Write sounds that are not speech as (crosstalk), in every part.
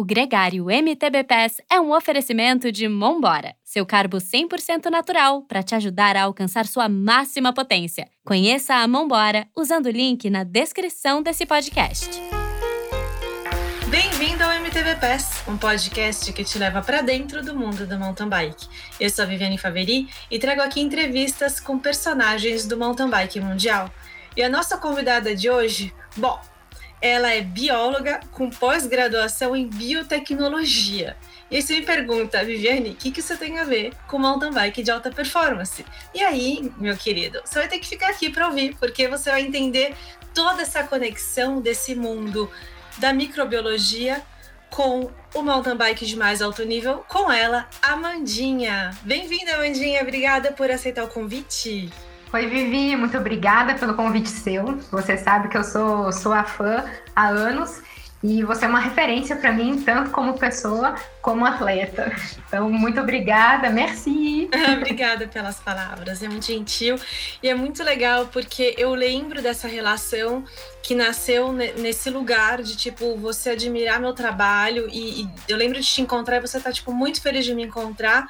O Gregário MTB Pass é um oferecimento de Mombora, seu carbo 100% natural para te ajudar a alcançar sua máxima potência. Conheça a Mombora usando o link na descrição desse podcast. Bem-vindo ao MTB Pass, um podcast que te leva para dentro do mundo do mountain bike. Eu sou a Viviane Faveri e trago aqui entrevistas com personagens do mountain bike mundial. E a nossa convidada de hoje, bom, ela é bióloga com pós-graduação em biotecnologia. E aí você me pergunta, Viviane, o que, que isso tem a ver com mountain bike de alta performance? E aí, meu querido, você vai ter que ficar aqui para ouvir, porque você vai entender toda essa conexão desse mundo da microbiologia com o mountain bike de mais alto nível, com ela, Amandinha. Bem-vinda, Amandinha. Obrigada por aceitar o convite. Oi, Vivi, muito obrigada pelo convite seu. Você sabe que eu sou sua fã há anos e você é uma referência para mim, tanto como pessoa como atleta. Então, muito obrigada, merci. (laughs) obrigada pelas palavras, é muito gentil e é muito legal porque eu lembro dessa relação que nasceu nesse lugar de tipo você admirar meu trabalho e, e, eu lembro de te encontrar e você tá tipo muito feliz de me encontrar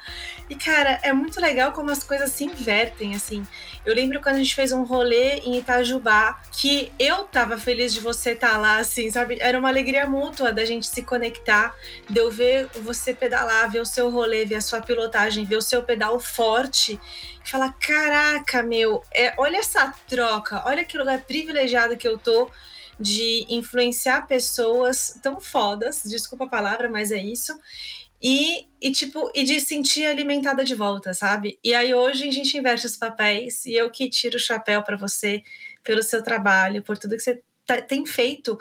e cara é muito legal como as coisas se invertem assim eu lembro quando a gente fez um rolê em Itajubá que eu tava feliz de você estar tá lá assim sabe era uma alegria mútua da gente se conectar de eu ver você pedalar ver o seu rolê ver a sua pilotagem ver o seu pedal forte e falar: caraca, meu, é, olha essa troca, olha que lugar privilegiado que eu tô de influenciar pessoas tão fodas, desculpa a palavra, mas é isso. E, e tipo, e de sentir alimentada de volta, sabe? E aí hoje a gente inverte os papéis e eu que tiro o chapéu para você pelo seu trabalho, por tudo que você tem feito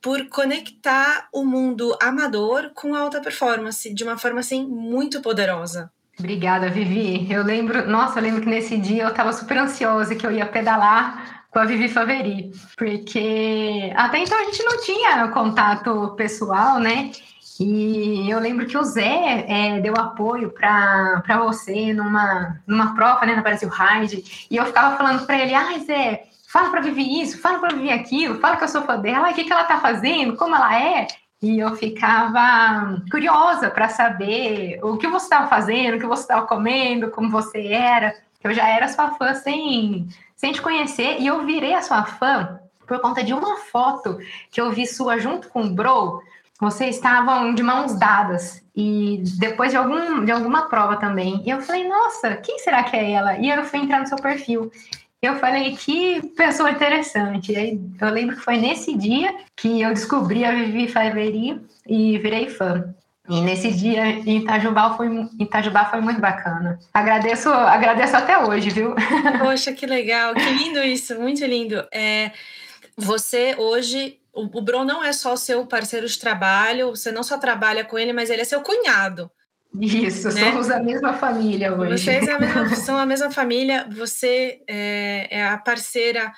por conectar o mundo amador com alta performance de uma forma assim muito poderosa. Obrigada, Vivi. Eu lembro, nossa, eu lembro que nesse dia eu estava super ansiosa que eu ia pedalar com a Vivi Faveri, porque até então a gente não tinha contato pessoal, né? E eu lembro que o Zé é, deu apoio para você numa, numa prova, né, na Brasil Ride, e eu ficava falando para ele, ai, Zé, fala para Vivi isso, fala para Vivi aquilo, fala que eu sou fã dela, o que, que ela tá fazendo, como ela é. E eu ficava curiosa para saber o que você estava fazendo, o que você estava comendo, como você era. Eu já era sua fã sem, sem te conhecer e eu virei a sua fã por conta de uma foto que eu vi sua junto com o Bro. Vocês estavam de mãos dadas e depois de, algum, de alguma prova também. E eu falei, nossa, quem será que é ela? E eu fui entrar no seu perfil. Eu falei, que pessoa interessante. eu lembro que foi nesse dia que eu descobri a Vivi Faveri e virei fã. E nesse dia em Itajubá foi, Itajubá foi muito bacana. Agradeço, agradeço até hoje, viu? (laughs) Poxa, que legal, que lindo isso, muito lindo. É, você hoje, o, o não é só seu parceiro de trabalho, você não só trabalha com ele, mas ele é seu cunhado. Isso, né? somos a mesma família hoje. Vocês a mesma, são a mesma família, você é, é, a parceira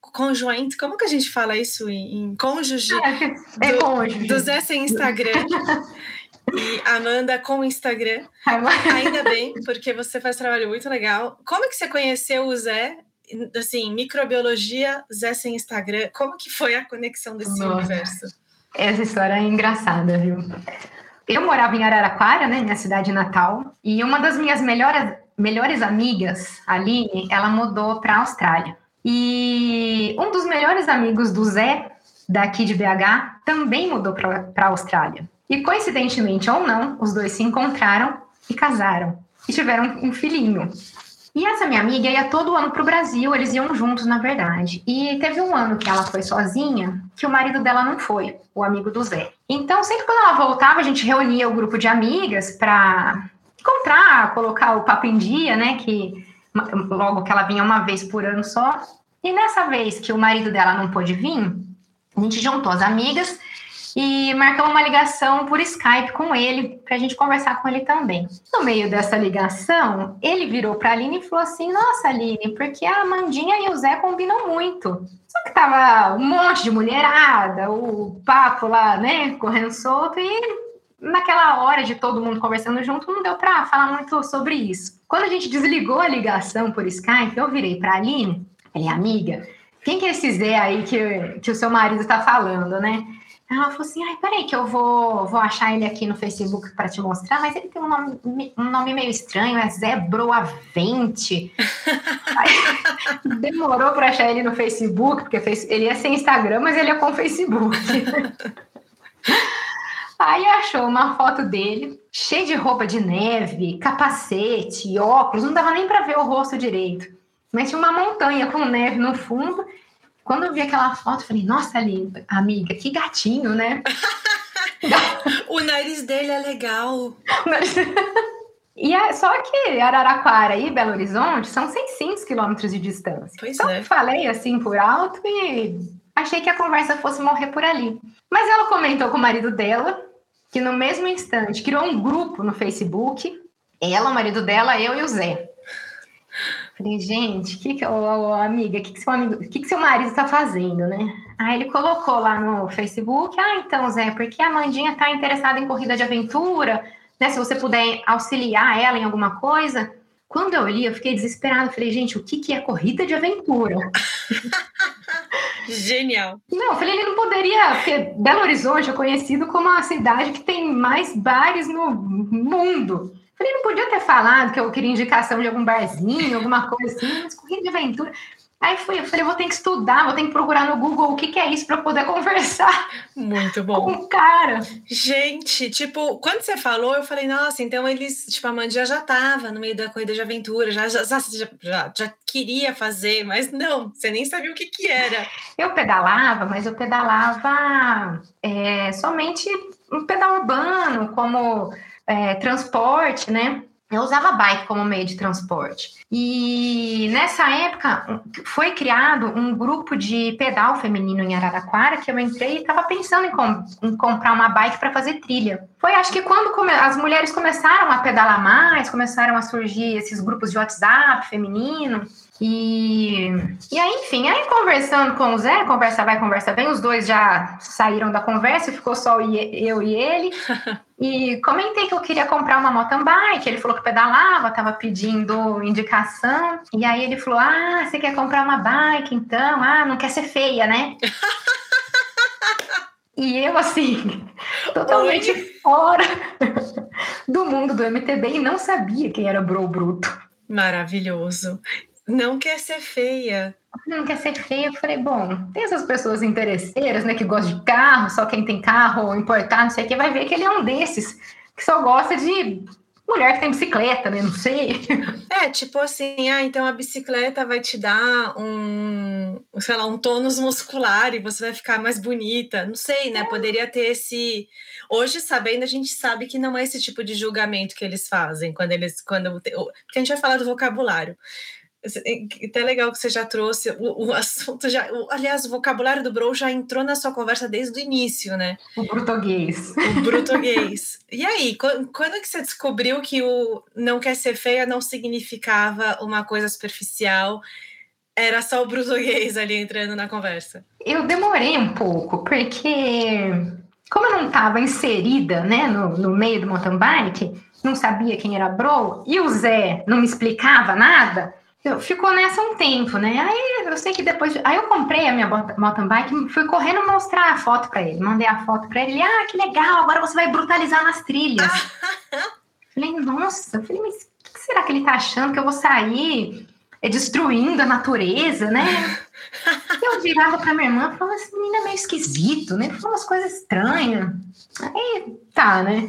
conjointe, como que a gente fala isso em, em cônjuge? É, é do, cônjuge. Do Zé sem Instagram. e Amanda com Instagram. Ainda bem, porque você faz trabalho muito legal. Como é que você conheceu o Zé? Assim, microbiologia, Zé sem Instagram. Como que foi a conexão desse Nossa. universo? Essa história é engraçada, viu? Eu morava em Araraquara, né, minha cidade natal, e uma das minhas melhores, melhores amigas, a Aline, ela mudou para a Austrália. E um dos melhores amigos do Zé, daqui de BH, também mudou para a Austrália. E coincidentemente ou não, os dois se encontraram e casaram. E tiveram um filhinho. E essa minha amiga ia todo ano para o Brasil, eles iam juntos, na verdade. E teve um ano que ela foi sozinha, que o marido dela não foi, o amigo do Zé. Então, sempre quando ela voltava, a gente reunia o grupo de amigas para encontrar, colocar o papo em dia, né? Que logo que ela vinha uma vez por ano só. E nessa vez que o marido dela não pôde vir, a gente juntou as amigas e marcamos uma ligação por Skype com ele, para a gente conversar com ele também. No meio dessa ligação, ele virou para a Aline e falou assim: Nossa, Aline, porque a Amandinha e o Zé combinam muito. Só que tava um monte de mulherada, o papo lá, né, correndo solto, e naquela hora de todo mundo conversando junto, não deu para falar muito sobre isso. Quando a gente desligou a ligação por Skype, eu virei para a Aline, é amiga, quem que é esse Zé aí que, que o seu marido está falando, né? Ela falou assim: ai, peraí, que eu vou, vou achar ele aqui no Facebook para te mostrar, mas ele tem um nome, um nome meio estranho, é Zé Broavente. Aí, (laughs) demorou para achar ele no Facebook, porque ele ia sem Instagram, mas ele é com Facebook. (laughs) Aí achou uma foto dele, cheio de roupa de neve, capacete, óculos, não dava nem para ver o rosto direito. Mas tinha uma montanha com neve no fundo quando eu vi aquela foto, eu falei, nossa, linda, amiga, que gatinho, né? (laughs) o nariz dele é legal. (laughs) E é, só que Araraquara e Belo Horizonte são 600 quilômetros de distância. Pois então, é. falei assim por alto e achei que a conversa fosse morrer por ali. Mas ela comentou com o marido dela que no mesmo instante criou um grupo no Facebook. Ela, o marido dela, eu e o Zé. Falei, gente, que que, oh, amiga, o que, que, seu amigo, que, que seu marido está fazendo, né? Aí ele colocou lá no Facebook, ah, então, Zé, porque a Mandinha está interessada em corrida de aventura, né? Se você puder auxiliar ela em alguma coisa. Quando eu li, eu fiquei desesperada. Falei, gente, o que, que é corrida de aventura? (laughs) Genial. Não, eu falei, ele não poderia, porque Belo Horizonte é conhecido como a cidade que tem mais bares no mundo. Falei, não podia ter falado que eu queria indicação de algum barzinho, alguma coisa assim, mas corrida de aventura. Aí fui, eu falei, vou ter que estudar, vou ter que procurar no Google o que, que é isso para poder (laughs) conversar. Muito bom. Com o cara. Gente, tipo, quando você falou, eu falei, nossa, então eles, tipo, a Mandia já tava no meio da corrida de aventura, já, já, já, já queria fazer, mas não, você nem sabia o que que era. Eu pedalava, mas eu pedalava é, somente um pedal urbano, como é, transporte, né? Eu usava bike como meio de transporte. E nessa época foi criado um grupo de pedal feminino em Araraquara que eu entrei e estava pensando em, com, em, comprar uma bike para fazer trilha. Foi acho que quando as mulheres começaram a pedalar mais, começaram a surgir esses grupos de WhatsApp feminino. E, e aí, enfim, aí conversando com o Zé, conversa vai, conversa vem, os dois já saíram da conversa, ficou só eu e ele. (laughs) E comentei que eu queria comprar uma mountain bike, ele falou que pedalava, estava pedindo indicação. E aí ele falou: Ah, você quer comprar uma bike então? Ah, não quer ser feia, né? (laughs) e eu, assim, totalmente Oi? fora do mundo do MTB e não sabia quem era Bro Bruto. Maravilhoso. Não quer ser feia. Não quer ser feia. Eu falei, bom, tem essas pessoas interesseiras, né, que gostam de carro, só quem tem carro importar, não sei o que, vai ver que ele é um desses que só gosta de mulher que tem bicicleta, né? Não sei. (laughs) É, tipo assim, ah, então a bicicleta vai te dar um, sei lá, um tônus muscular e você vai ficar mais bonita. Não sei, né? É. Poderia ter esse. Hoje, sabendo, a gente sabe que não é esse tipo de julgamento que eles fazem quando eles. Quando... Porque a gente vai falar do vocabulário. Até legal que você já trouxe o, o (laughs) assunto, já, o, aliás, o vocabulário do Bro já entrou na sua conversa desde o início, né? O português. O português. e aí, quando, quando que você descobriu que o não quer ser feia não significava uma coisa superficial, era só o português ali entrando na conversa? Eu demorei um pouco, porque como eu não estava inserida né, no, no meio do mountain bike, não sabia quem era Bro, e o Zé não me explicava nada, ficou nessa um tempo, né? Aí eu sei que depois. Aí eu comprei a minha mountain bike, fui correndo mostrar a foto para ele. Mandei a foto para ele. Ah, que legal, agora você vai brutalizar nas trilhas. (laughs) falei, nossa, falei, mas o que será que ele tá achando que eu vou sair é, destruindo a natureza, né? (laughs) eu virava para minha irmã e falava, esse menino é meio esquisito, né? Falou umas coisas estranhas. Aí tá, né?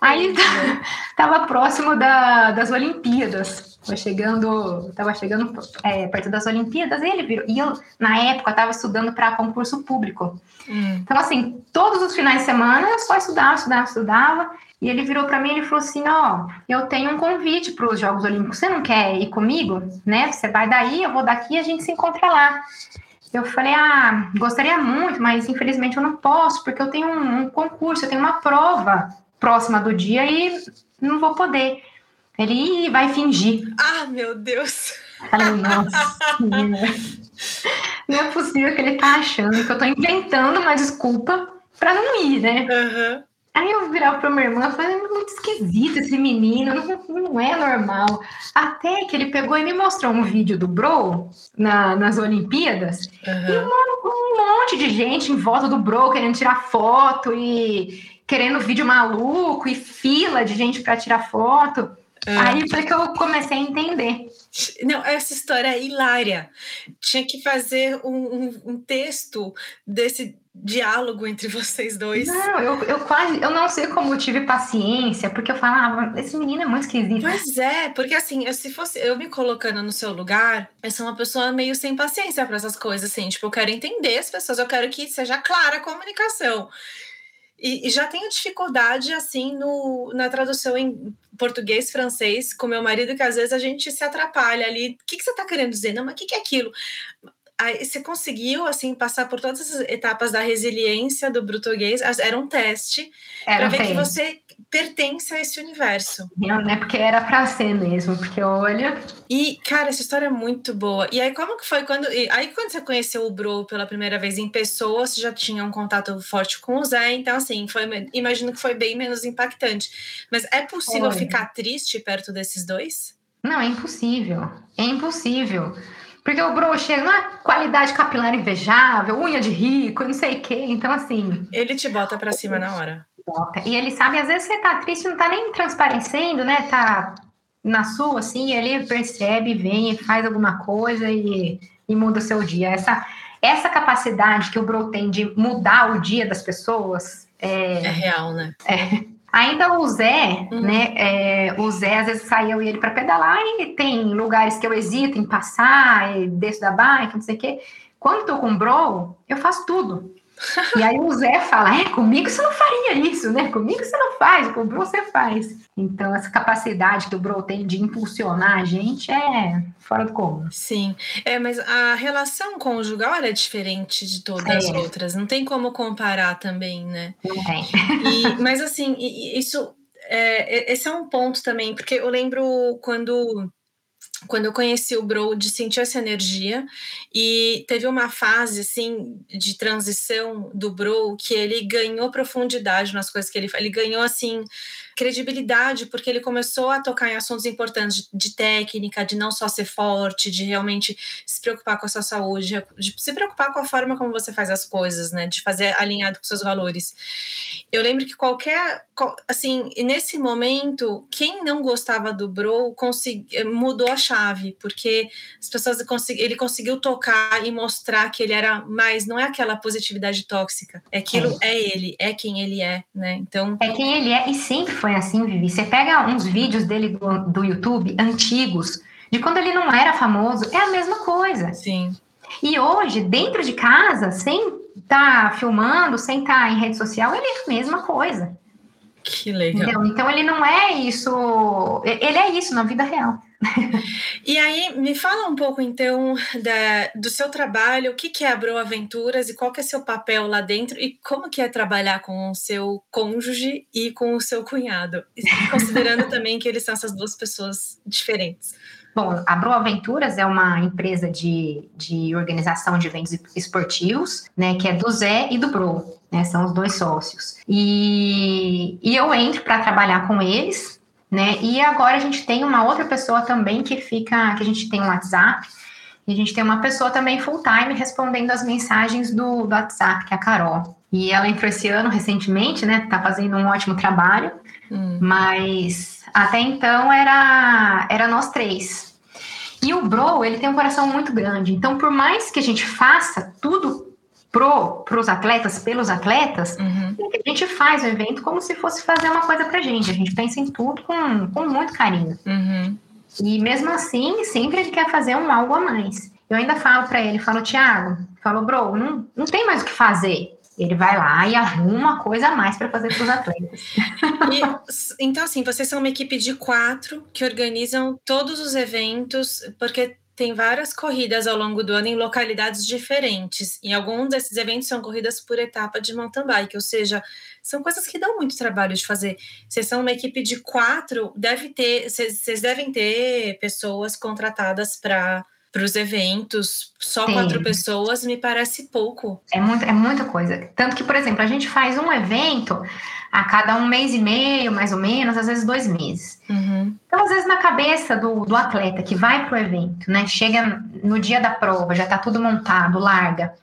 Aí (laughs) tava próximo da, das Olimpíadas. Tava chegando, tava chegando é, perto das Olimpíadas, e ele virou. E eu, na época, estava estudando para concurso público. Hum. Então, assim, todos os finais de semana eu só estudava, estudava, estudava. E ele virou para mim e falou assim: Ó, oh, eu tenho um convite para os Jogos Olímpicos, você não quer ir comigo? Né? Você vai daí, eu vou daqui e a gente se encontra lá. Eu falei: Ah, gostaria muito, mas infelizmente eu não posso, porque eu tenho um, um concurso, eu tenho uma prova próxima do dia e não vou poder. Ele vai fingir. Ah, meu Deus! Falei, nossa, não é possível que ele tá achando que eu tô inventando uma desculpa para não ir, né? Uhum. Aí eu virava para minha irmã e falei, é muito esquisito esse menino, não, não, é normal. Até que ele pegou e me mostrou um vídeo do Bro na, nas Olimpíadas, uhum. e um, um monte de gente em volta do Bro querendo tirar foto e querendo vídeo maluco e fila de gente para tirar foto. É. Aí foi que eu comecei a entender. Não, essa história é hilária. Tinha que fazer um, um, um, texto desse diálogo entre vocês dois. Não, eu, eu quase, eu não sei como eu tive paciência, porque eu falava, esse menino é muito esquisito. Pois é, porque assim, eu, se fosse eu me colocando no seu lugar, eu sou uma pessoa meio sem paciência para essas coisas, assim, tipo, eu quero entender as pessoas, eu quero que seja clara a comunicação. E, e, já tenho dificuldade, assim, no, na tradução em português, francês, com meu marido, que às vezes a gente se atrapalha ali. O que, que você está querendo dizer? Não, mas o que, que é aquilo? Aí você conseguiu, assim, passar por todas as etapas da resiliência do português. Era um teste para ver que você pertence a esse universo. Não, né? Porque era para ser mesmo, porque olha. E, cara, essa história é muito boa. E aí, como que foi quando. Aí, quando você conheceu o Bro pela primeira vez em pessoa, você já tinha um contato forte com o Zé, então, assim, foi, imagino que foi bem menos impactante. Mas é possível olha. ficar triste perto desses dois? Não, é impossível. É impossível. Porque o Bro chega, não é qualidade capilar invejável, unha de rico, não sei o quê. Então, assim. Ele te bota pra cima na hora. E ele sabe, às vezes você tá triste, não tá nem transparecendo, né? Tá na sua, assim, ele percebe, vem faz alguma coisa e, e muda o seu dia. Essa, essa capacidade que o Bro tem de mudar o dia das pessoas. É, é real, né? É. Ainda o Zé, uhum. né? É, o Zé, às vezes sai eu e ele para pedalar e tem lugares que eu hesito em passar, e desço da bike, não sei o quê. Quando tô com o Bro, eu faço tudo. (laughs) E aí o Zé fala: é, comigo você não faria isso, né? Comigo você não faz, com o Bro você faz. Então, essa capacidade que o Bro tem de impulsionar a gente é fora do comum. Sim, é, mas a relação conjugal é diferente de todas é. as outras. Não tem como comparar também, né? Não tem. E, mas assim, isso. É, esse é um ponto também, porque eu lembro quando quando eu conheci o Bro, de sentir essa energia. E teve uma fase, assim, de transição do Bro que ele ganhou profundidade nas coisas que ele faz. Ele ganhou, assim, credibilidade, porque ele começou a tocar em assuntos importantes de, técnica, de não só ser forte, de realmente se preocupar com a sua saúde, de se preocupar com a forma como você faz as coisas, né? De fazer alinhado com seus valores. Eu lembro que qualquer, assim, nesse momento, quem não gostava do Bro consegui, mudou a chave, porque as pessoas consegui, ele conseguiu tocar e mostrar que ele era mais, não é aquela positividade tóxica, é aquilo é, é ele, é quem ele é, né? Então é quem ele é e sempre foi assim, Vivi. Você pega uns vídeos dele do, do YouTube antigos, de quando ele não era famoso, é a mesma coisa. Sim. E hoje, dentro de casa, sem estar tá filmando, sem estar tá em rede social, ele é a mesma coisa. Que legal. Entendeu? Então ele não é isso, ele é isso na vida real. e aí, me fala um pouco então da, do seu trabalho, o que, que é a Bro Aventuras e qual que é seu papel lá dentro e como que é trabalhar com o seu cônjuge e com o seu cunhado, considerando (laughs) também que eles são essas duas pessoas diferentes. Bom, a Bro Aventuras é uma empresa de, de organização de eventos esportivos, né, que é do Zé e do Bro, né, são os dois sócios. E, e eu entro para trabalhar com eles, né? E agora a gente tem uma outra pessoa também que fica, que a gente tem um WhatsApp, e a gente tem uma pessoa também full time respondendo as mensagens do, do WhatsApp, que é a Carol. E ela entrou esse ano recentemente, né? Tá fazendo um ótimo trabalho, hum. mas até então era, era nós três. E o Bro, ele tem um coração muito grande. Então, por mais que a gente faça tudo pro os atletas, pelos atletas, uhum. a gente faz o evento como se fosse fazer uma coisa pra gente. A gente pensa em tudo com, com muito carinho. Uhum. E mesmo assim, sempre ele quer fazer um algo a mais. Eu ainda falo para ele, falo, Thiago, falo, bro, não, não tem mais o que fazer. Ele vai lá e arruma uma coisa a mais para fazer para os atletas. E, então, assim, vocês são uma equipe de quatro que organizam todos os eventos, porque tem várias corridas ao longo do ano em localidades diferentes. E alguns desses eventos são corridas por etapa de mountain bike, ou seja, são coisas que dão muito trabalho de fazer. Vocês são uma equipe de quatro, deve ter, vocês devem ter pessoas contratadas para para os eventos, só Sim. quatro pessoas me parece pouco. É, muito, é muita coisa. Tanto que, por exemplo, a gente faz um evento a cada um mês e meio, mais ou menos, às vezes dois meses. Uhum. Então, às vezes, na cabeça do, do atleta que vai para o evento, né? Chega no dia da prova, já está tudo montado, larga,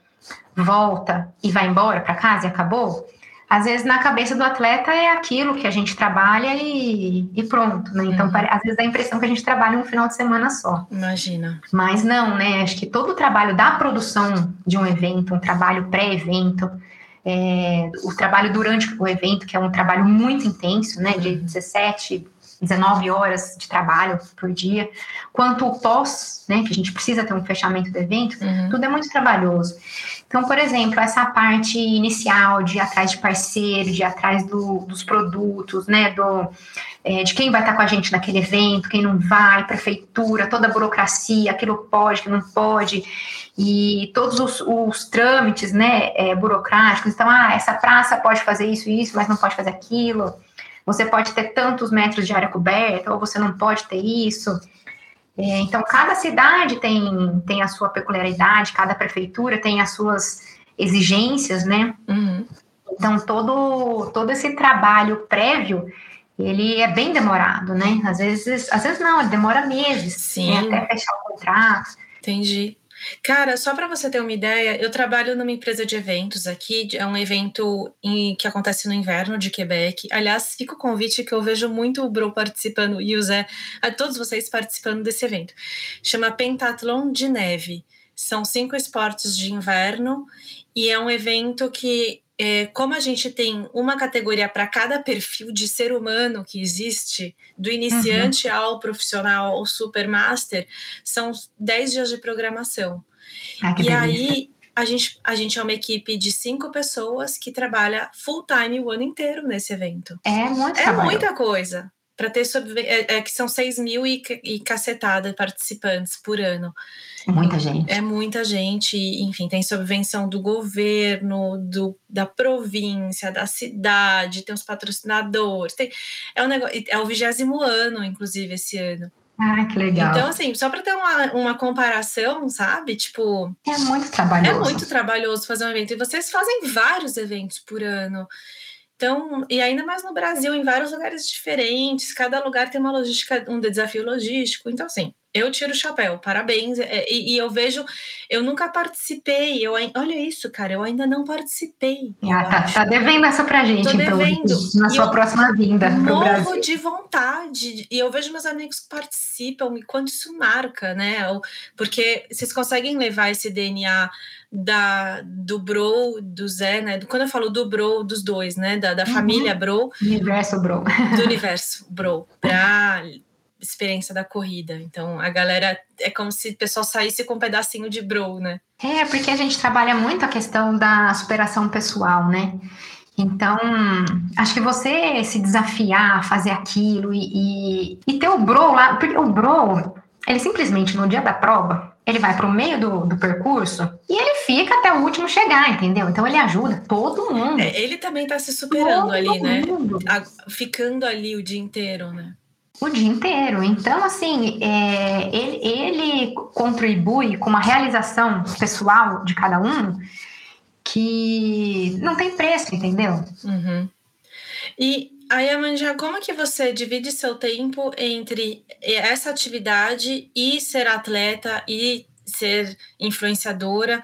volta e vai embora para casa e acabou. Às vezes, na cabeça do atleta é aquilo que a gente trabalha e, e pronto, né? Então, uhum. às vezes dá a impressão que a gente trabalha um final de semana só. Imagina. Mas não, né? Acho que todo o trabalho da produção de um evento, um trabalho pré-evento, é, o trabalho durante o evento, que é um trabalho muito intenso, né, de 17, 19 horas de trabalho por dia, quanto o pós, né, que a gente precisa ter um fechamento do evento, uhum. tudo é muito trabalhoso. Então, por exemplo, essa parte inicial de ir atrás de parceiro, de ir atrás do, dos produtos, né, do, é, de quem vai estar com a gente naquele evento, quem não vai, prefeitura, toda a burocracia, aquilo pode, que não pode, e todos os, os trâmites, né, é, burocráticos. Então, ah, essa praça pode fazer isso e isso, mas não pode fazer aquilo. Você pode ter tantos metros de área coberta, ou você não pode ter isso. É, então, cada cidade tem, tem a sua peculiaridade, cada prefeitura tem as suas exigências, né? Uhum. Então, todo, todo esse trabalho prévio, ele é bem demorado, né? Às vezes, às vezes não, ele demora meses, Sim. Né? até fechar o contrato. Entendi. Cara, só para você ter uma ideia, eu trabalho numa empresa de eventos aqui, é um evento em, que acontece no inverno de Quebec. Aliás, fica o convite que eu vejo muito o Bro participando e o Zé, a todos vocês participando desse evento. Chama Pentathlon de Neve. São cinco esportes de inverno e é um evento que é, como a gente tem uma categoria para cada perfil de ser humano que existe, do iniciante uhum. ao profissional ao supermaster, são 10 dias de programação. Ah, e aí a gente, a gente é uma equipe de cinco pessoas que trabalha full time o ano inteiro nesse evento. É muito É muita coisa para ter sobre, é, é, que são 6 mil e, e cacetada participantes por ano. É muita gente. É muita gente, enfim, tem subvenção do governo, do, da província, da cidade, tem os patrocinadores, tem, é, um negócio, é o vigésimo ano, inclusive, esse ano. Ah, que legal. Então, assim, só para ter uma, uma comparação, sabe? Tipo. É muito trabalhoso. É muito trabalhoso fazer um evento. E vocês fazem vários eventos por ano. Então, e ainda mais no Brasil, em vários lugares diferentes, cada lugar tem uma logística, um desafio logístico. Então, assim, eu tiro o chapéu, parabéns. É, e, e eu vejo, eu nunca participei. Eu, olha isso, cara, eu ainda não participei. Ah, tá, tá, devendo essa pra gente, Tô então, devendo. na sua próxima vinda. Morro Brasil. de vontade. E eu vejo meus amigos que participam e quanto isso marca, né? Porque vocês conseguem levar esse DNA da, do Bro, do Zé, né? Quando eu falo do Bro, dos dois, né? Da, da uhum. família Bro. Universo Bro. Do universo Bro. Pra experiência da corrida. Então, a galera é como se o pessoal saísse com um pedacinho de bro, né? É, porque a gente trabalha muito a questão da superação pessoal, né? Então, acho que você se desafiar a fazer aquilo e, e, e ter o bro lá, porque o bro, ele simplesmente no dia da prova, ele vai para o meio do, do percurso e ele fica até o último chegar, entendeu? Então ele ajuda todo mundo. É, ele também está se superando todo ali, né? A, ficando ali o dia inteiro, né? O dia inteiro. Então, assim, é, ele, ele contribui com uma realização pessoal de cada um que não tem preço, entendeu? Uhum. E aí, Amanda, como que você divide seu tempo entre essa atividade e ser atleta e ser influenciadora?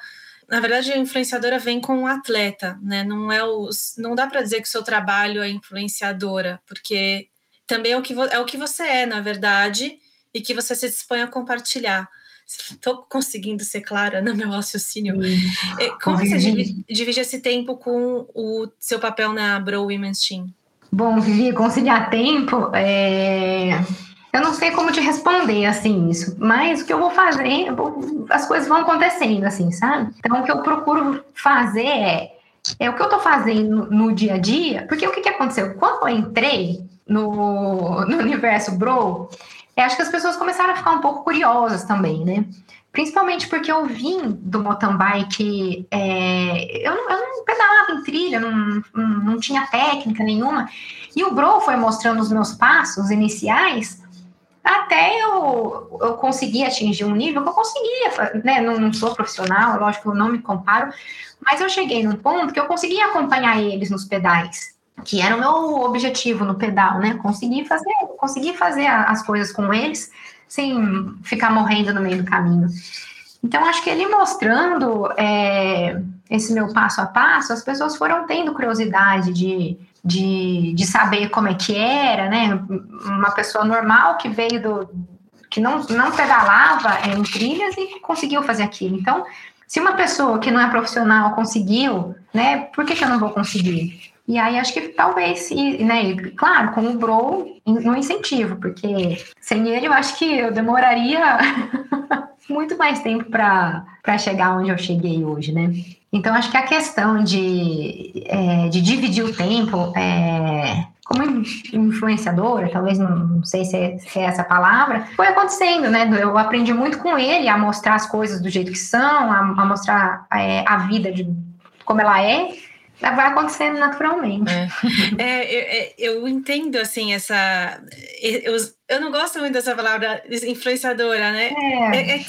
Na verdade, a influenciadora vem com o atleta, né? Não é os, não dá para dizer que o seu trabalho é influenciadora, porque também é o que, é o que você é, na verdade, e que você se dispõe a compartilhar. Estou conseguindo ser clara no meu raciocínio. É, como você divide, divide, esse tempo com o seu papel na Bro Women's Team? Bom, Vivi, conciliar tempo, é... eu não sei como te responder, assim, isso. Mas o que eu vou fazer, as coisas vão acontecendo, assim, sabe? Então, o que eu procuro fazer é, é o que eu tô fazendo no dia a dia, porque o que, que aconteceu? Quando eu entrei no, no universo Bro, é, acho que as pessoas começaram a ficar um pouco curiosas também, né? Principalmente porque eu vim do mountain bike, é, eu, não, eu não pedalava em trilha, não, não, tinha técnica nenhuma, e o Bro foi mostrando os meus passos iniciais até eu, eu conseguir atingir um nível que eu conseguia, né? Não, não sou profissional, lógico, eu não me comparo, mas eu cheguei num ponto que eu conseguia acompanhar eles nos pedais que era o meu objetivo no pedal, né? Conseguir fazer, conseguir fazer as coisas com eles sem ficar morrendo no meio do caminho. Então, acho que ele mostrando é, esse meu passo a passo, as pessoas foram tendo curiosidade de, de, de saber como é que era, né? Uma pessoa normal que veio do. que não, não pedalava em trilhas e conseguiu fazer aquilo. Então, se uma pessoa que não é profissional conseguiu, né, por que, que eu não vou conseguir? E aí acho que talvez, né, claro, com o Bro no incentivo, porque sem ele eu acho que eu demoraria (laughs) muito mais tempo para chegar onde eu cheguei hoje, né? Então acho que a questão de, é, de dividir o tempo é, como influenciadora, talvez não sei se é, se é, essa palavra, foi acontecendo, né? Eu aprendi muito com ele a mostrar as coisas do jeito que são, a, a mostrar é, a vida de como ela é vai acontecendo naturalmente. É. (laughs) é, eu, é, eu, entendo, assim, essa. Eu, eu não gosto muito dessa palavra influenciadora, né? É, é, é,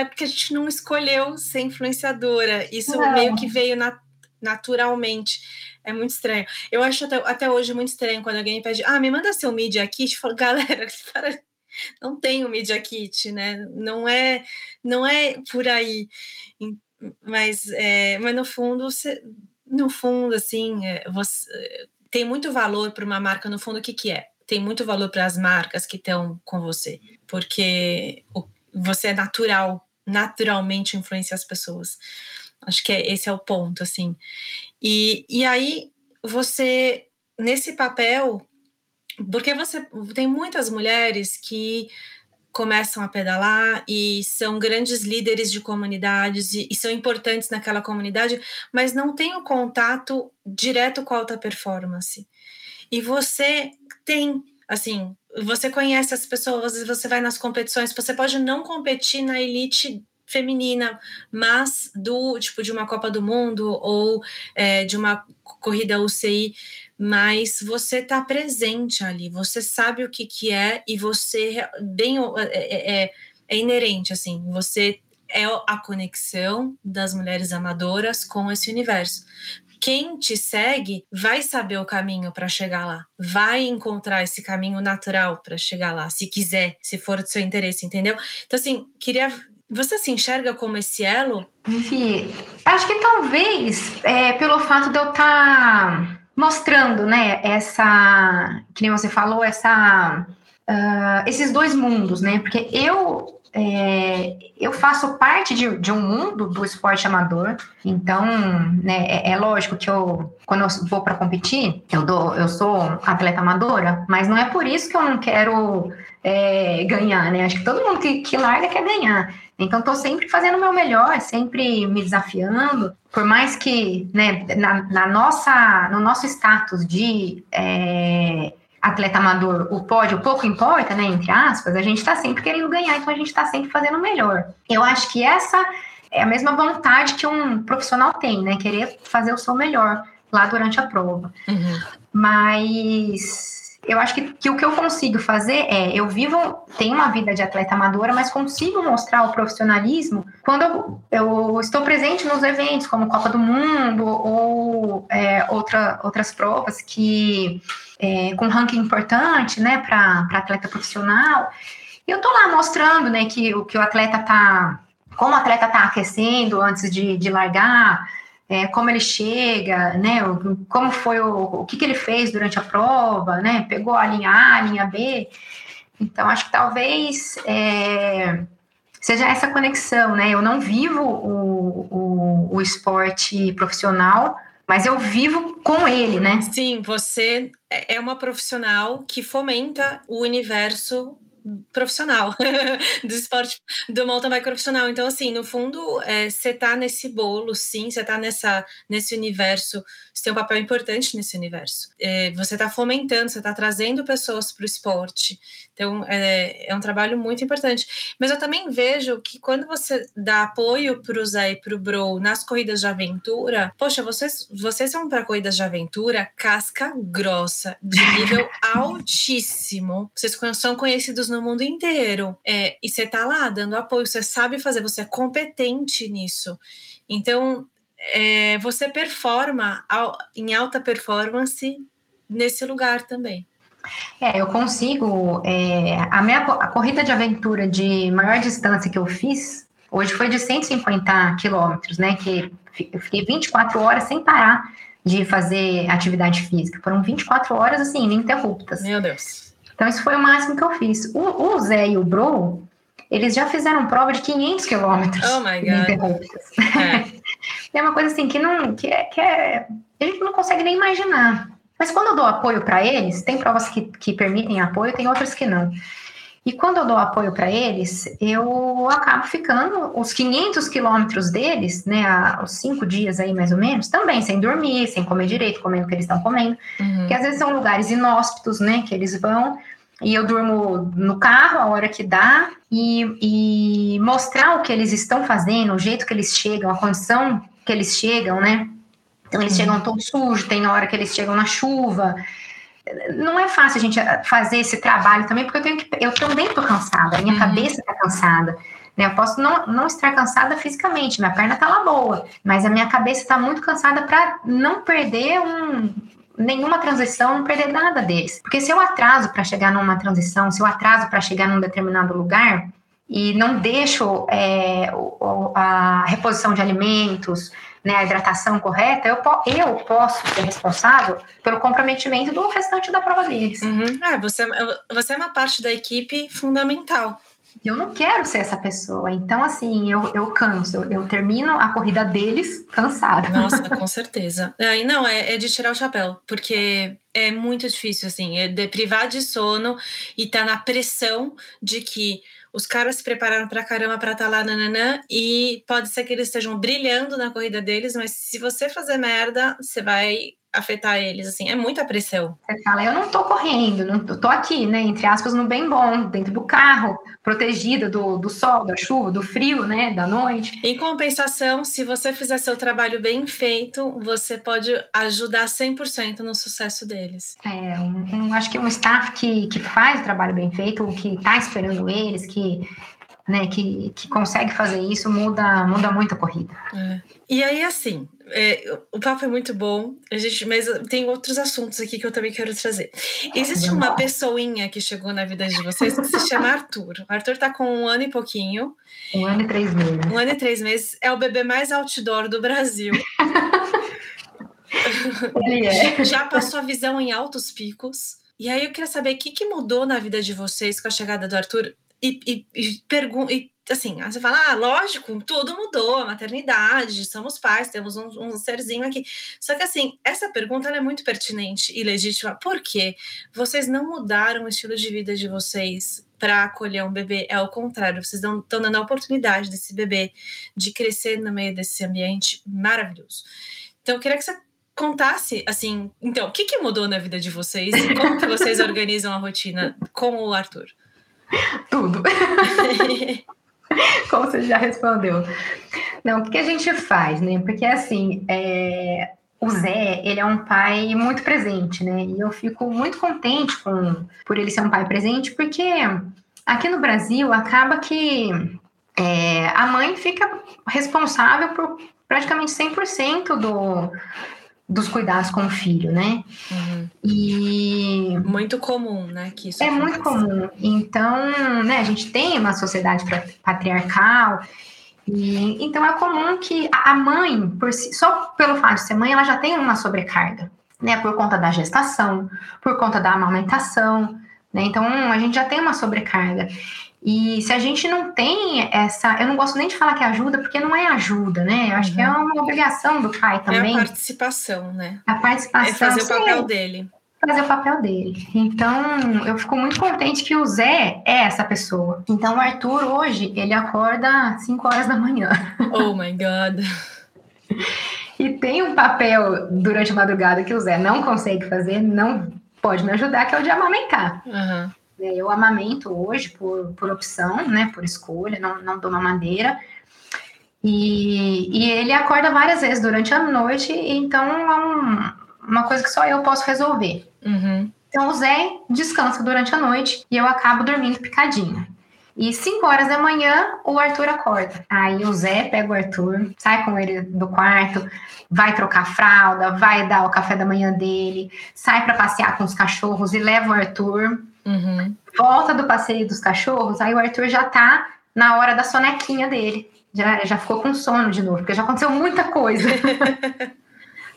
é porque a gente não escolheu ser influenciadora. Isso não. meio que veio na, naturalmente. É muito estranho. Eu acho até, até hoje muito estranho quando alguém pede, ah, me manda seu Media Kit. Eu falo, galera, (laughs) para, não tem o Media Kit, né? Não é, não é por aí. Mas, mas no fundo, você, no fundo, assim, é, você, tem muito valor para uma marca, no fundo, o que, que é? Tem muito valor para as marcas que estão com você, porque você é natural, naturalmente influencia as pessoas. Acho que é, esse é o ponto, assim. E, e aí, você, nesse papel, porque você tem muitas mulheres que começam a pedalar e são grandes líderes de comunidades e, e, são importantes naquela comunidade, mas não tem o contato direto com a alta performance. E você tem, assim, você conhece as pessoas, você vai nas competições, você pode não competir na elite feminina, mas do tipo de uma Copa do Mundo ou é, de uma corrida UCI, mas você está presente ali, você sabe o que, que é e você bem é, é, é, é inerente assim, você é a conexão das mulheres amadoras com esse universo. Quem te segue vai saber o caminho para chegar lá, vai encontrar esse caminho natural para chegar lá, se quiser, se for do seu interesse, entendeu? Então, assim, queria você se enxerga como esse elo? Enfim, acho que talvez é, pelo fato de eu estar tá mostrando, né, essa, que nem você falou, essa, uh, esses dois mundos, né, porque eu é, eu faço parte de, de, um mundo do esporte amador, então né, é, é, lógico que eu, quando eu vou para competir, eu, dou, eu sou atleta amadora, mas não é por isso que eu não quero é, ganhar, né? Acho que todo mundo que, que larga quer ganhar. Então, estou sempre fazendo o meu melhor, sempre me desafiando, por mais que né, na, na nossa, no nosso status de é, atleta amador, o pódio pouco importa, né, entre aspas, a gente está sempre querendo ganhar, então a gente está sempre fazendo o melhor. Eu acho que essa é a mesma vontade que um profissional tem, né, querer fazer o seu melhor lá durante a prova. Uhum. Mas eu acho que, que o que eu consigo fazer é, eu vivo, tenho uma vida de atleta amadora, mas consigo mostrar o profissionalismo quando eu, eu estou presente nos eventos, como Copa do Mundo ou é, outra, outras provas que é, com ranking importante, né, para atleta profissional. E eu tô lá mostrando, né, que, que o atleta tá, como o atleta tá aquecendo antes de, de largar, é, como ele chega, né? Como foi o, o que, que ele fez durante a prova, né? Pegou a linha A, a linha B. Então, acho que talvez é, seja essa conexão, né? Eu não vivo o, o, o esporte profissional, mas eu vivo com ele, né? Sim, você é uma profissional que fomenta o universo profissional, (laughs) do esporte, do mountain bike profissional. Então, assim, no fundo, é, você tá nesse bolo, sim, você tá nessa, nesse universo, você tem um papel importante nesse universo. É, você tá fomentando, você tá trazendo pessoas para o esporte. Então, é, é um trabalho muito importante. Mas eu também vejo que quando você dá apoio para o Zé e para o Bro nas corridas de aventura, poxa, vocês, vocês são para corridas de aventura casca grossa, de nível (laughs) altíssimo. Vocês são conhecidos no mundo inteiro. É, e você tá lá dando apoio, você sabe fazer, você é competente nisso. Então, é, você performa em alta performance nesse lugar também. É, eu consigo. É, a minha a corrida de aventura de maior distância que eu fiz hoje foi de 150 quilômetros, né? Que eu fiquei 24 horas sem parar de fazer atividade física. Foram 24 horas assim, ininterruptas. Meu Deus. Então, isso foi o máximo que eu fiz. O, o Zé e o Bro, eles já fizeram prova de 500 quilômetros oh my God. ininterruptas. É. (laughs) é uma coisa assim que não que é, que é, a gente não consegue nem imaginar. Mas quando eu dou apoio para eles, tem provas que, que permitem apoio, tem outras que não. E quando eu dou apoio para eles, eu acabo ficando os 500 quilômetros deles, né, os cinco dias aí mais ou menos, também sem dormir, sem comer direito, comendo o que eles estão comendo. Uhum. Que às vezes são lugares inóspitos, né, que eles vão. E eu durmo no carro a hora que dá e, e mostrar o que eles estão fazendo, o jeito que eles chegam, a condição que eles chegam, né? Então eles uhum. chegam todos sujos, tem hora que eles chegam na chuva. Não é fácil a gente fazer esse trabalho também, porque eu tenho que. Eu também estou cansada, a minha uhum. cabeça está cansada. Né? Eu posso não, não estar cansada fisicamente, minha perna está lá boa, mas a minha cabeça está muito cansada para não perder um, nenhuma transição, não perder nada deles. Porque se eu atraso para chegar numa transição, se eu atraso para chegar num determinado lugar e não deixo é, a reposição de alimentos, né, a hidratação correta, eu, eu posso ser responsável pelo comprometimento do restante da prova deles. Uhum. Ah, você, você é uma parte da equipe fundamental. Eu não quero ser essa pessoa. Então, assim, eu, eu canso. Eu, eu termino a corrida deles cansada. Nossa, com (laughs) certeza. É, não, é, é, de tirar o chapéu, porque é muito difícil, assim, é de privar de sono e tá na pressão de que os caras se prepararam para caramba para estar tá lá, nananã, e pode ser que eles estejam brilhando na corrida deles, mas se você fazer merda, você vai afetar eles, assim, é muita pressão. Você fala, eu não tô correndo, não tô, tô aqui, né, entre aspas, no bem bom, dentro do carro, protegida do, do sol, da chuva, do frio, né, da noite. Em compensação, se você fizer seu trabalho bem feito, você pode ajudar 100% no sucesso deles. É, um, um, acho que um staff que, que faz o trabalho bem feito, que tá esperando eles, que né, que, que consegue fazer isso, muda, muda muito a corrida. É. E aí, assim, é, o papo é muito bom, a gente, mas tem outros assuntos aqui que eu também quero trazer. Existe uma pessoinha que chegou na vida de vocês que se chama Arthur. O Arthur tá com um ano e pouquinho. Um ano e três meses. Um ano e três meses. É o bebê mais outdoor do Brasil. (laughs) Ele é. Já passou a visão em altos picos. E aí eu queria saber o que, que mudou na vida de vocês com a chegada do Arthur e, e, e, e assim, você fala, ah, lógico, tudo mudou, a maternidade, somos pais, temos um, um serzinho aqui. Só que assim, essa pergunta é muito pertinente e legítima. Por quê? Vocês não mudaram o estilo de vida de vocês para acolher um bebê, é o contrário, vocês estão dando a oportunidade desse bebê de crescer no meio desse ambiente maravilhoso. Então, eu queria que você contasse, assim, então, o que, que mudou na vida de vocês e como que vocês (laughs) organizam a rotina com o Arthur? Tudo. (laughs) (laughs) Como você já respondeu. Não, o que a gente faz, né? Porque assim, é, o Zé, ele é um pai muito presente, né? E eu fico muito contente com, por ele ser um pai presente, porque aqui no Brasil acaba que é, a mãe fica responsável por praticamente 100% do, dos cuidados com o filho, né? Uhum. E muito comum, né? Que isso é muito comum. Então, né? A gente tem uma sociedade patriarcal e então é comum que a mãe, por si, só pelo fato de ser mãe, ela já tem uma sobrecarga, né? Por conta da gestação, por conta da amamentação, né? Então a gente já tem uma sobrecarga. E se a gente não tem essa. Eu não gosto nem de falar que é ajuda, porque não é ajuda, né? Eu acho uhum. que é uhum. uma obrigação do pai também. É a participação, né? A participação. É fazer o papel dele. Fazer o papel dele. Então, eu fico muito contente que o Zé é essa pessoa. Então, o Arthur, hoje, ele acorda às 5 horas da manhã. Oh, my God. e tem um papel durante a madrugada que o Zé não consegue fazer, não pode me ajudar, que é o de amamentar. Uhum. É, eu amamento hoje por, por opção, né? Por escolha, não, não dou mamadeira. E, e ele acorda várias vezes durante a noite, então é um, uma coisa que só eu posso resolver. Uhum. Então o Zé descansa durante a noite e eu acabo dormindo picadinho. E 5 horas da manhã, o Arthur acorda. Aí o Zé pega o Arthur, sai com ele do quarto, vai trocar fralda, vai dar o café da manhã dele, sai para passear com os cachorros e leva o Arthur. Uhum. Volta do passeio dos cachorros, aí o Arthur já tá na hora da sonequinha dele. Já, já ficou com sono de novo, porque já aconteceu muita coisa. (laughs)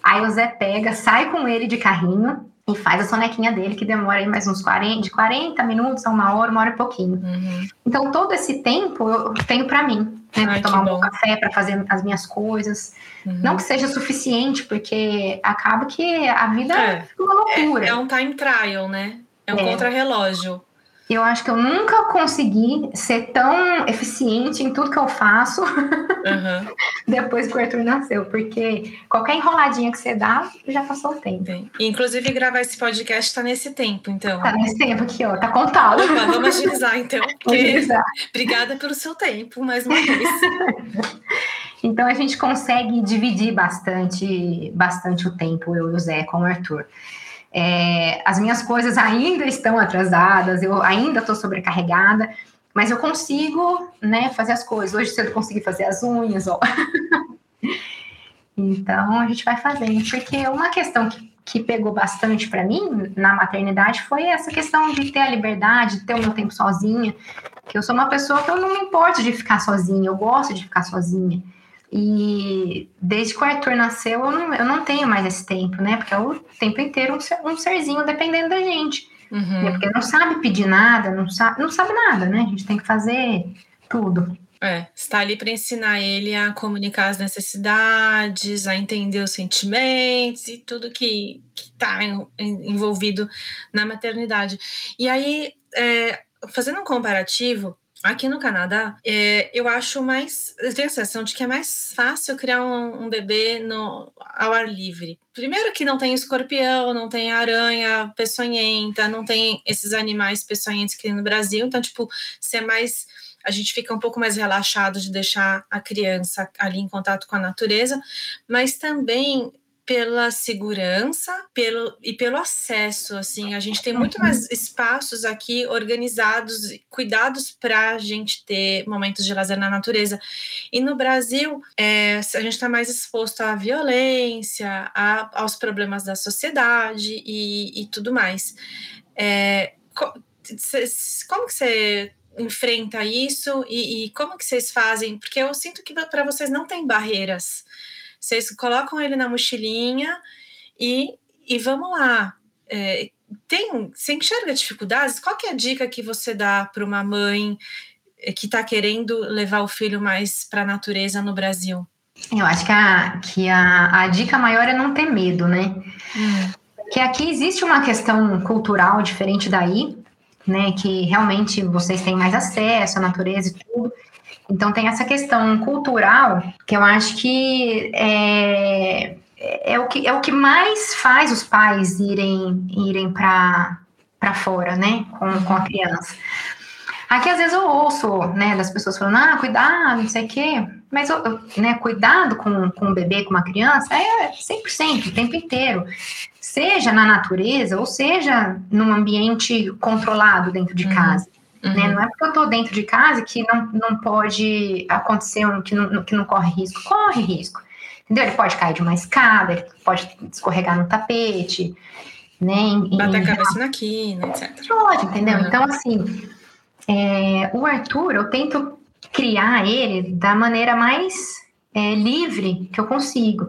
aí o Zé pega, sai com ele de carrinho, e faz a sonequinha dele, que demora aí mais uns 40, de 40 minutos a uma hora, uma hora e pouquinho. Uhum. Então, todo esse tempo eu tenho para mim, né? Para tomar um bom café, para fazer as minhas coisas. Uhum. Não que seja suficiente, porque acaba que a vida é, é uma loucura. É, é um time trial, né? É um é. contra-relógio eu acho que eu nunca consegui ser tão eficiente em tudo que eu faço uhum. (laughs) depois que o Arthur nasceu, porque qualquer enroladinha que você dá, já passou o tempo. Inclusive, gravar esse podcast está nesse tempo, então. Tá nesse tempo aqui, ó, tá contado. Opa, vamos agilizar, então. (laughs) Porque... Obrigada pelo seu tempo, mais uma vez. (laughs) então, a gente consegue dividir bastante, bastante o tempo, eu e o Zé, com o Arthur. É, as minhas coisas ainda estão atrasadas, eu ainda estou sobrecarregada, mas eu consigo, né, fazer as coisas. Hoje cedo eu consegui fazer as unhas, ó. (laughs) então a gente vai fazendo, porque uma questão que, que pegou bastante para mim na maternidade foi essa questão de ter a liberdade, de ter o meu tempo sozinha. Que eu sou uma pessoa que eu não me importo de ficar sozinha, eu gosto de ficar sozinha. E desde que o Arthur nasceu, eu não, eu não tenho mais esse tempo, né? Porque é o tempo inteiro um, ser, um serzinho dependendo da gente. Uhum. Né? Porque não sabe pedir nada, não sabe, não sabe nada, né? A gente tem que fazer tudo. É, está ali para ensinar ele a comunicar as necessidades, a entender os sentimentos e tudo que está envolvido na maternidade. E aí, é, fazendo um comparativo, Aqui no Canadá, é, eu acho mais. Eu tenho a sensação de que é mais fácil criar um, um, bebê no, ao ar livre. Primeiro, que não tem escorpião, não tem aranha peçonhenta, não tem esses animais peçonhentos que tem no Brasil. Então, tipo, ser é mais. A gente fica um pouco mais relaxado de deixar a criança ali em contato com a natureza, mas também pela segurança pelo, e pelo acesso. Assim, a gente tem muito mais espaços aqui organizados, cuidados para a gente ter momentos de lazer na natureza. E no Brasil, é, a gente está mais exposto à violência, a, aos problemas da sociedade e, e tudo mais. É, como que você enfrenta isso e, e como que vocês fazem? Porque eu sinto que para vocês não tem barreiras vocês colocam ele na mochilinha e, e vamos lá. É, tem, você enxerga dificuldades? Qual é a dica que você dá para uma mãe é, que está querendo levar o filho mais para a natureza no Brasil? Eu acho que, a, que a, a dica maior é não ter medo, né? Hum. Que aqui existe uma questão cultural diferente daí, né? Que realmente vocês têm mais acesso à natureza e tudo. Então tem essa questão cultural que eu acho que é, é, o, que, é o que mais faz os pais irem, irem para fora, né, com, com a criança. Aqui às vezes eu ouço, né, das pessoas falando, ah, cuidado, não sei o quê, mas, né, cuidado com, com um bebê, com uma criança, é 100%, o tempo inteiro. Seja na natureza, ou seja num ambiente controlado dentro de uhum. casa. Né? Uhum. Né? Não é porque eu estou dentro de casa que não, não pode acontecer, um, que, não, que não corre risco. Corre risco. Entendeu? Ele pode cair de uma escada, ele pode escorregar no tapete, né? Em, Bater a cabeça na quina, etc. Pode, entendeu? Uhum. Então, assim, é, o Arthur, eu tento criar ele da maneira mais é, livre que eu consigo.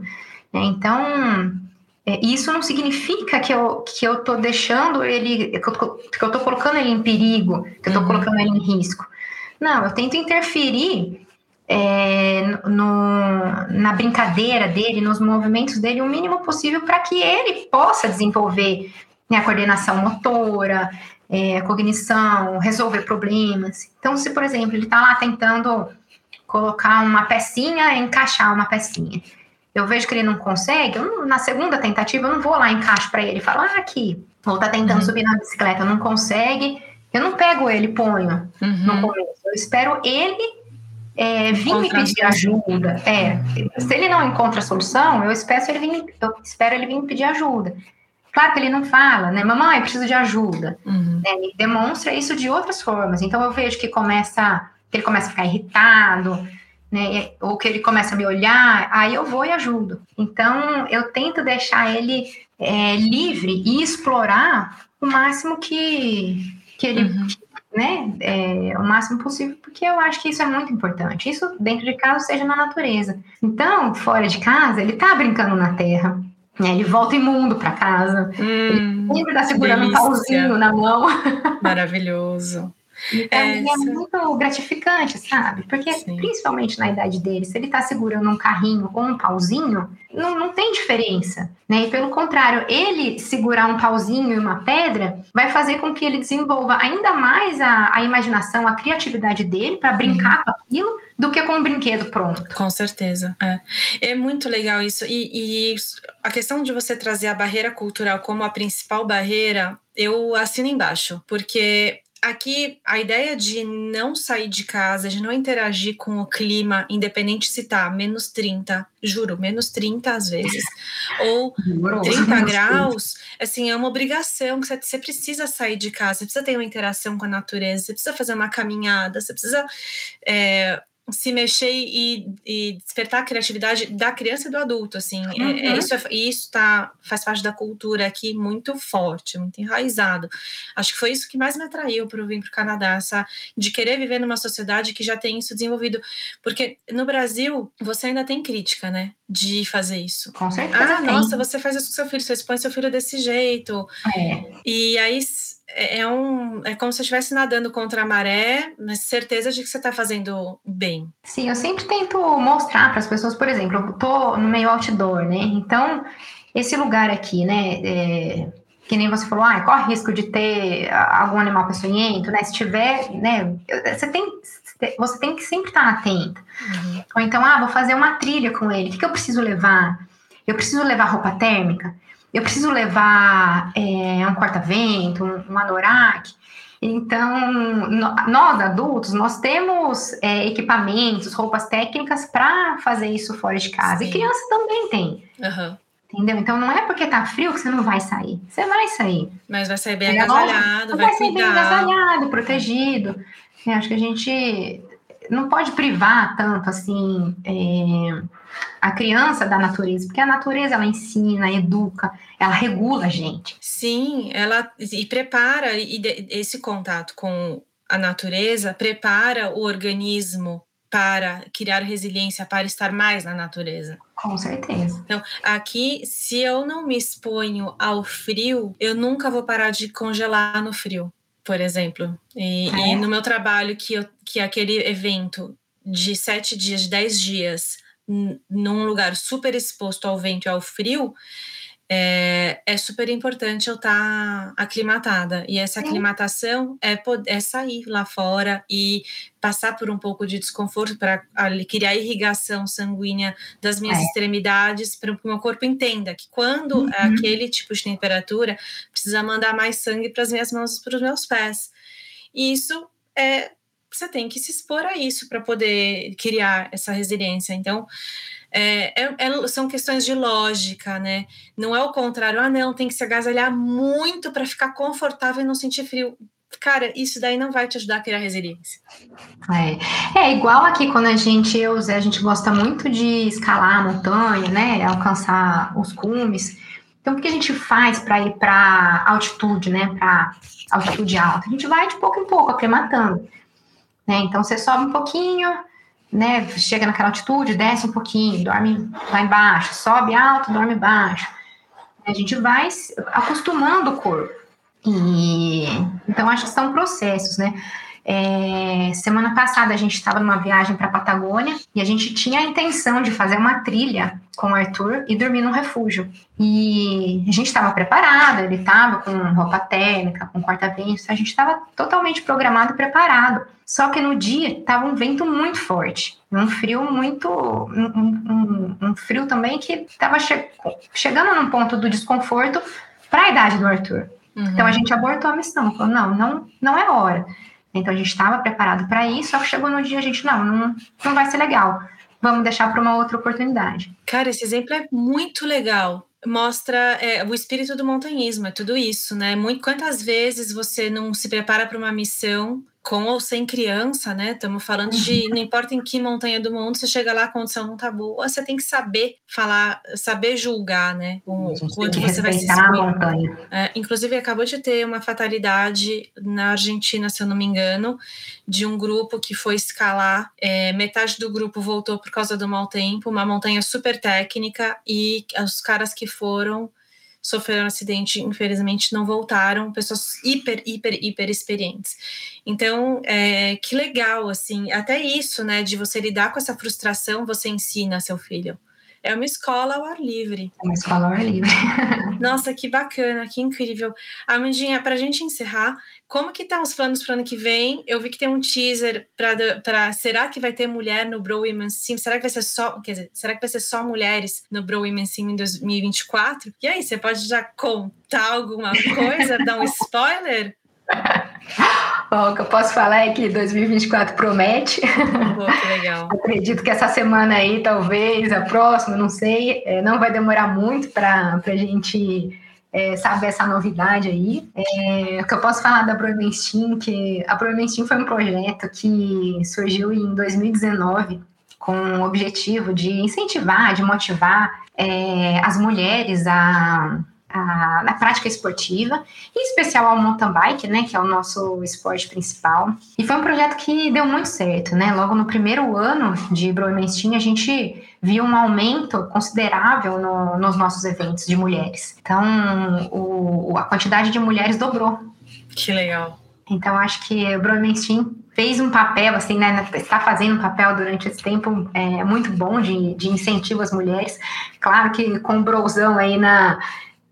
Né? Então, é, isso não significa que eu, que eu tô deixando ele, que eu, tô colocando ele em perigo, que eu tô uhum. colocando ele em risco. Não, eu tento interferir é, no, na brincadeira dele, nos movimentos dele, o mínimo possível para que ele possa desenvolver né, a coordenação motora, é, a cognição, resolver problemas. Então, se, por exemplo, ele está lá tentando colocar uma pecinha, encaixar uma pecinha eu vejo que ele não consegue, eu, na segunda tentativa eu não vou lá encaixo para ele e falo, ah, aqui, ou tá tentando uhum. subir na bicicleta, não consegue, eu não pego ele e ponho uhum. no começo, eu espero ele é, vir me pedir ajuda. É, se ele não encontra a solução, eu espero ele vir, eu espero ele vir me pedir ajuda. Claro que ele não fala, né? Mamãe, preciso de ajuda. Uhum. É, ele demonstra isso de outras formas. Então eu vejo que começa, que ele começa a ficar irritado, né? Ou que ele começa a me olhar, aí eu vou e ajudo. Então eu tento deixar ele é, livre e explorar o máximo que, que ele, uhum. né? É, o máximo possível, porque eu acho que isso é muito importante. Isso dentro de casa, seja na natureza. Então, fora de casa, ele tá brincando na terra né? Ele volta imundo para casa. Hum, ele sempre tá segurando delícia. um pauzinho na mão. (laughs) Maravilhoso. Então, é, é muito gratificante, sabe? Porque, Sim. principalmente na idade dele, se ele está segurando um carrinho ou um pauzinho, não, não tem diferença, né? E pelo contrário, ele segurar um pauzinho e uma pedra vai fazer com que ele desenvolva ainda mais a, a imaginação, a criatividade dele para brincar uhum. com aquilo do que com um brinquedo pronto. Com certeza. É, é muito legal isso. E, e a questão de você trazer a barreira cultural como a principal barreira, eu assino embaixo, porque aqui a ideia de não sair de casa, de não interagir com o clima, independente se tá menos 30, juro, menos 30 às vezes, (laughs) ou 30 graus, assim, é uma obrigação que você, precisa sair de casa, você precisa ter uma interação com a natureza, você precisa fazer uma caminhada, você precisa é, se mexer e, e, despertar a criatividade da criança e do adulto, assim, uhum. é, é, uhum. isso, é, isso tá, faz parte da cultura aqui muito forte, muito enraizado. Acho que foi isso que mais me atraiu para vir para o Canadá, essa, de querer viver numa sociedade que já tem isso desenvolvido, porque no Brasil você ainda tem crítica, né, de fazer isso. Com certeza. Ah, tem. nossa, você faz isso com seu filho, você expõe seu filho desse jeito. É. E aí é, é, um, é como se você estivesse nadando contra a maré, mas certeza de que você está fazendo bem. Sim, eu sempre tento mostrar para as pessoas, por exemplo, eu tô no meio outdoor, né? Então, esse lugar aqui, né? É, que nem você falou, ah, corre risco de ter algum animal peçonhento, né? Se tiver, né? Você tem, você tem que sempre estar atento. Uhum. Ou então, ah, vou fazer uma trilha com ele. O que, que eu preciso levar? Eu preciso levar roupa térmica? eu preciso levar é, um corta-vento, um, um anorak. Então, nós adultos, nós temos é, equipamentos, roupas técnicas para fazer isso fora de casa. Sim. E criança também tem. Uhum. Entendeu? Então não é porque tá frio que você não vai sair. Você vai sair. Mas vai sair bem agasalhado, vai, vai sair bem agasalhado, protegido. Eu acho que a gente não pode privar tanto assim. É, a criança da natureza, porque a natureza ela ensina, educa, ela regula a gente. Sim, ela e prepara e esse contato com a natureza prepara o organismo para criar resiliência, para estar mais na natureza. Com certeza. Então, aqui, se eu não me exponho ao frio, eu nunca vou parar de congelar no frio, por exemplo. E, é. e no meu trabalho, que, eu, que aquele evento de sete dias, de dez dias, num lugar super exposto ao vento e ao frio, é, é super importante eu estar tá aclimatada. E essa aclimatação é, é sair lá fora e passar por um pouco de desconforto para criar irrigação sanguínea das minhas é. extremidades, para que o meu corpo entenda que quando uhum. aquele tipo de temperatura precisa mandar mais sangue para as minhas mãos e para os meus pés. E isso é você tem que se expor a isso para poder criar essa resiliência. Então, é, é, é, são questões de lógica, né? Não é o contrário, ah, não, tem que se agasalhar muito para ficar confortável e não sentir frio. Cara, isso daí não vai te ajudar a criar resiliência. É, é igual aqui quando a gente, eu, a gente gosta muito de escalar a montanha, né? Alcançar os cumes. Então, o que a gente faz para ir para altitude, né? Para altitude alta? A gente vai de pouco em pouco, aclimatando. Né? Então você sobe um pouquinho, né? Chega naquela altitude, desce um pouquinho, dorme lá embaixo, sobe alto, dorme baixo. A gente vai acostumando o corpo. E então acho que são processos, né? É, semana passada a gente estava numa viagem para a Patagônia e a gente tinha a intenção de fazer uma trilha com o Arthur e dormir num refúgio. E a gente estava preparado, ele estava com roupa térmica, com corta-ventos, a gente estava totalmente programado e preparado. Só que no dia estava um vento muito forte, um frio muito. um, um, um frio também que estava che chegando num ponto do desconforto para a idade do Arthur. Uhum. Então a gente abortou a missão, falou: não, não, não é hora. Então a gente estava preparado para isso, só que chegou no dia a gente, não, não, não vai ser legal. Vamos deixar para uma outra oportunidade. Cara, esse exemplo é muito legal. mostra é, o espírito do montanhismo, é tudo isso, né? Muito, quantas vezes você não se prepara para uma missão com ou sem criança, né? Estamos falando de não importa em que montanha do mundo, você chega lá, a condição não tá boa, você tem que saber falar, saber julgar, né? O quanto você vai se a montanha. É, inclusive, acabou de ter uma fatalidade na Argentina, se eu não me engano, de um grupo que foi escalar. É, metade do grupo voltou por causa do mau tempo, uma montanha super técnica, e os caras que foram sofreram um acidente, infelizmente não voltaram, pessoas hiper, hiper, hiper experientes. Então, é, que legal, assim, até isso, né, de você lidar com essa frustração, você ensina seu filho. É uma escola ao ar livre. É uma escola ao ar livre. (laughs) Nossa, que bacana, que incrível. Amandinha, para a gente encerrar, como que tá os planos para o ano que vem? Eu vi que tem um teaser para será que vai ter mulher no Bro Women's Team? Será que vai ser só, quer dizer, será que vai ser só mulheres no Bro Women's Team em 2024? E aí, você pode já contar alguma coisa, dar um spoiler? (laughs) Bom, o que eu posso falar é que 2024 promete. Que legal. (laughs) Acredito que essa semana aí, talvez, a próxima, não sei, é, não vai demorar muito para a gente é, saber essa novidade aí. É, o que eu posso falar da Provenstein, que a Provenstein foi um projeto que surgiu em 2019 com o objetivo de incentivar, de motivar é, as mulheres a a, na prática esportiva, em especial ao mountain bike, né, que é o nosso esporte principal. E foi um projeto que deu muito certo, né? Logo no primeiro ano de Broemenstin, a gente viu um aumento considerável no, nos nossos eventos de mulheres. Então, o, a quantidade de mulheres dobrou. Que legal. Então, acho que o Broemenstin fez um papel, assim, né, está fazendo um papel durante esse tempo é, muito bom de, de incentivo às mulheres. Claro que com o Brozão aí na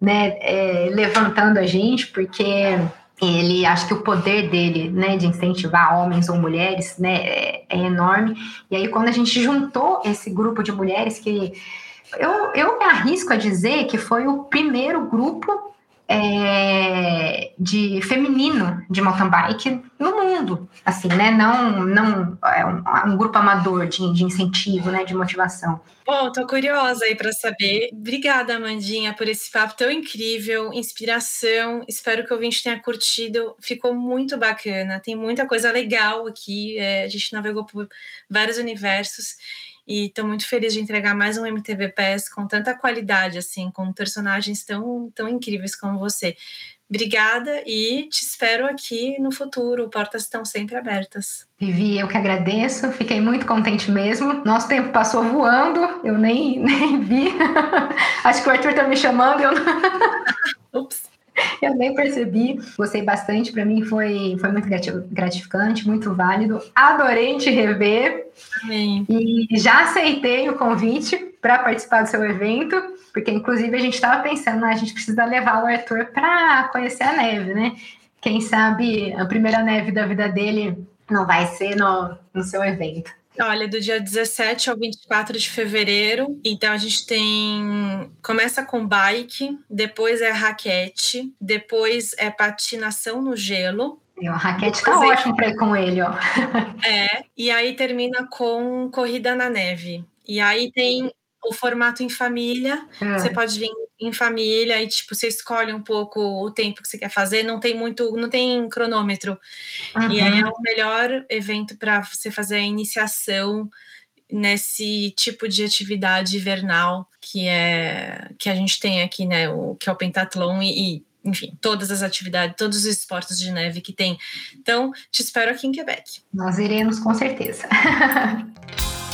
né, é, levantando a gente, porque ele acho que o poder dele, né, de incentivar homens ou mulheres, né, é, é, enorme. E aí quando a gente juntou esse grupo de mulheres que eu, eu me arrisco a dizer que foi o primeiro grupo é, de feminino de mountain bike no mundo, assim, né? Não, não é um, um grupo amador de, de, incentivo, né? De motivação. Bom, tô curiosa aí para saber. Obrigada, Amandinha, por esse papo tão incrível, inspiração. Espero que o ouvinte tenha curtido. Ficou muito bacana. Tem muita coisa legal aqui. É, a gente navegou por vários universos. E estou muito feliz de entregar mais um MTV PES com tanta qualidade, assim, com personagens tão, tão incríveis como você. Obrigada e te espero aqui no futuro. Portas estão sempre abertas. Vivi, eu que agradeço. Fiquei muito contente mesmo. Nosso tempo passou voando, eu nem, (laughs) nem vi. Acho que o Arthur está me chamando. Eu... (laughs) Ups. (laughs) Eu nem percebi, gostei bastante. Para mim foi, foi muito gratificante, muito válido. Adorei te rever. Amém. E já aceitei o convite para participar do seu evento, porque inclusive a gente estava pensando, ah, a gente precisa levar o Arthur para conhecer a neve, né? Quem sabe a primeira neve da vida dele não vai ser no, no seu evento. Olha, do dia 17 ao 24 de fevereiro. Então a gente tem. Começa com bike, depois é raquete, depois é patinação no gelo. E a raquete tá ótimo para ir com ele, ó. (laughs) É, e aí termina com corrida na neve. E aí tem o formato em família. É. Você pode vir em família e tipo você escolhe um pouco o tempo que você quer fazer, não tem muito, não tem cronômetro. Uhum. E aí é o melhor evento para você fazer a iniciação nesse tipo de atividade invernal que é que a gente tem aqui, né, o que é o pentatlon e, e enfim, todas as atividades, todos os esportes de neve que tem. Então, te espero aqui em Quebec. Nós iremos com certeza. (laughs)